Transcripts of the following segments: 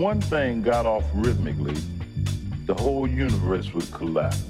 one thing got off rhythmically, the whole universe would collapse.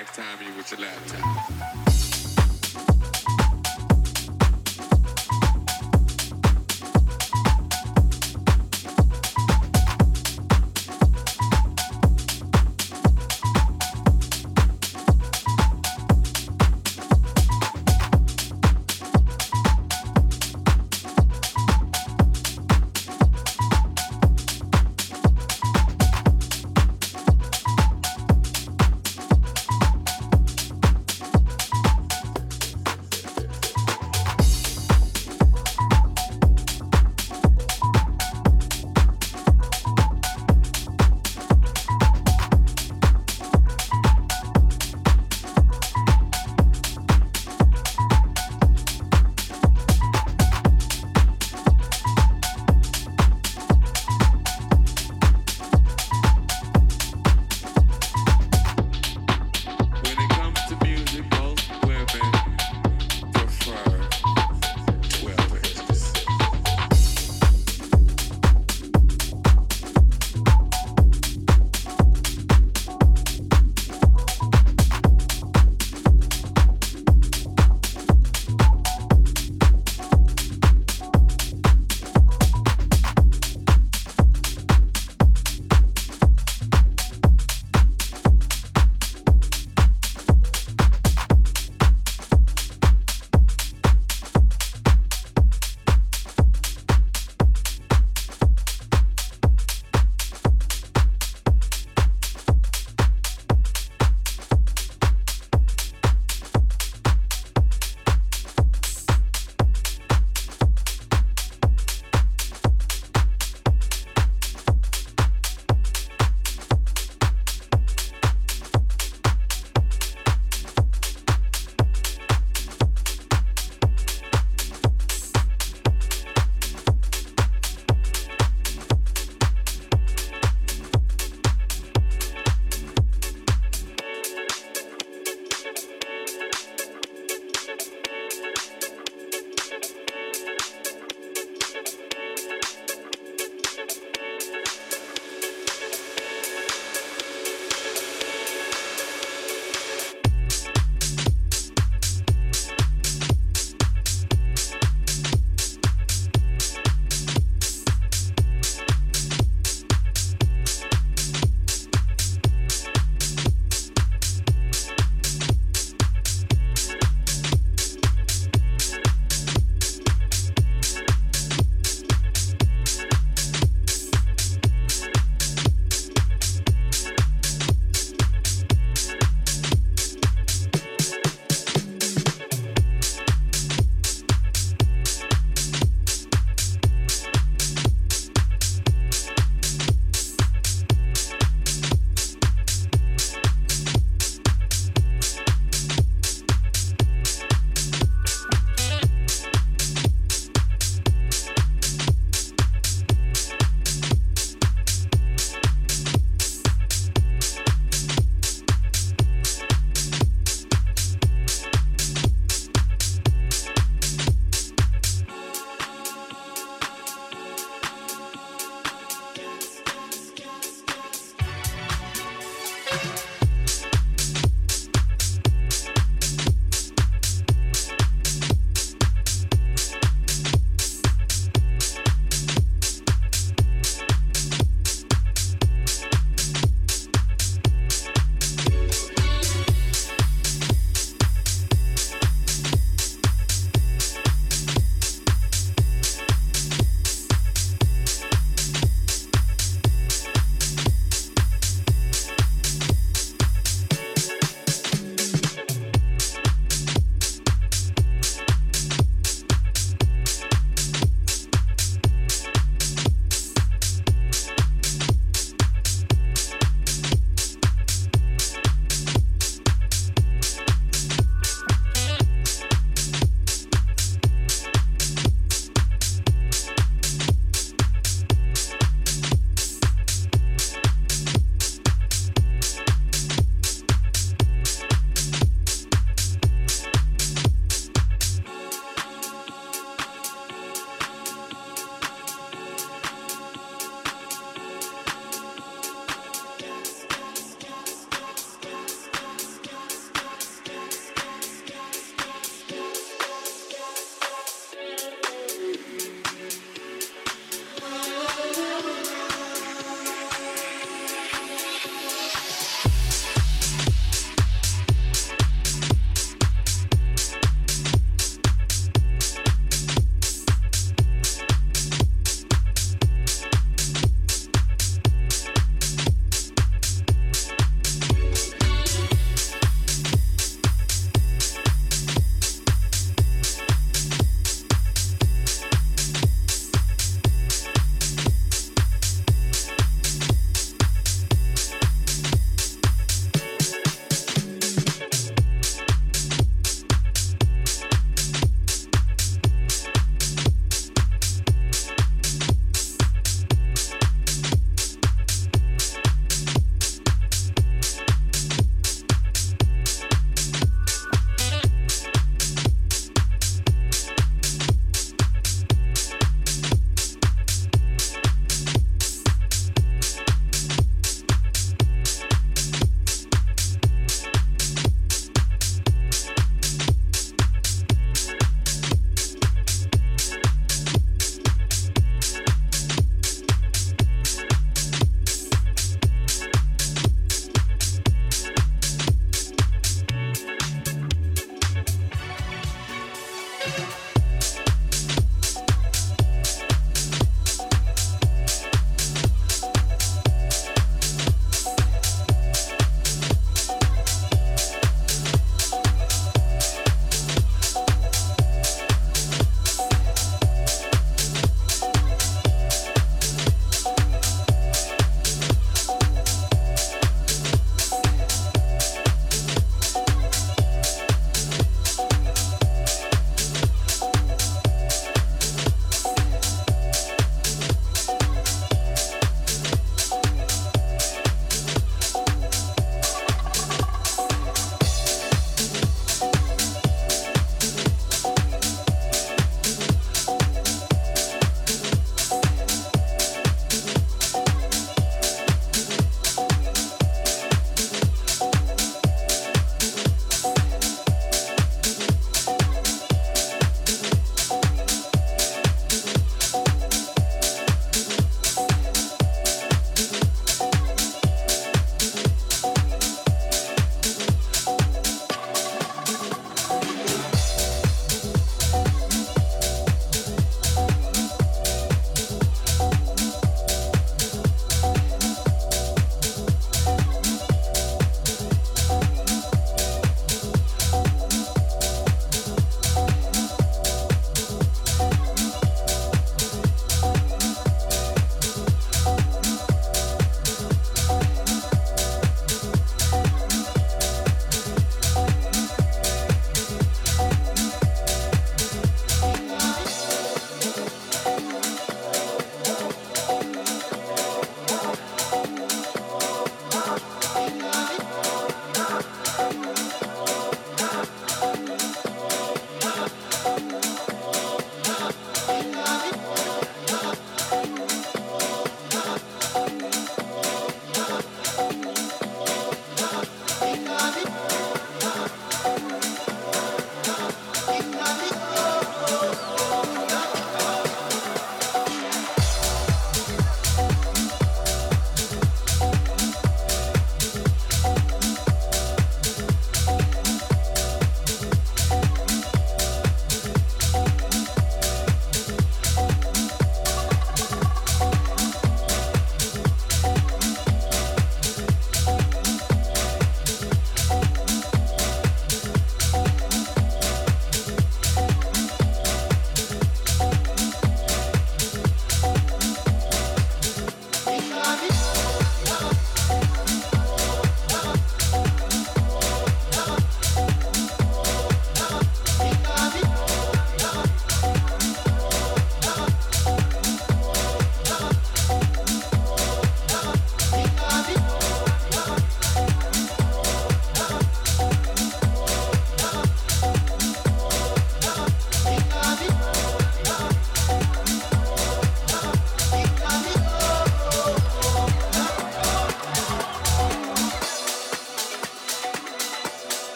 next time you with your laptop.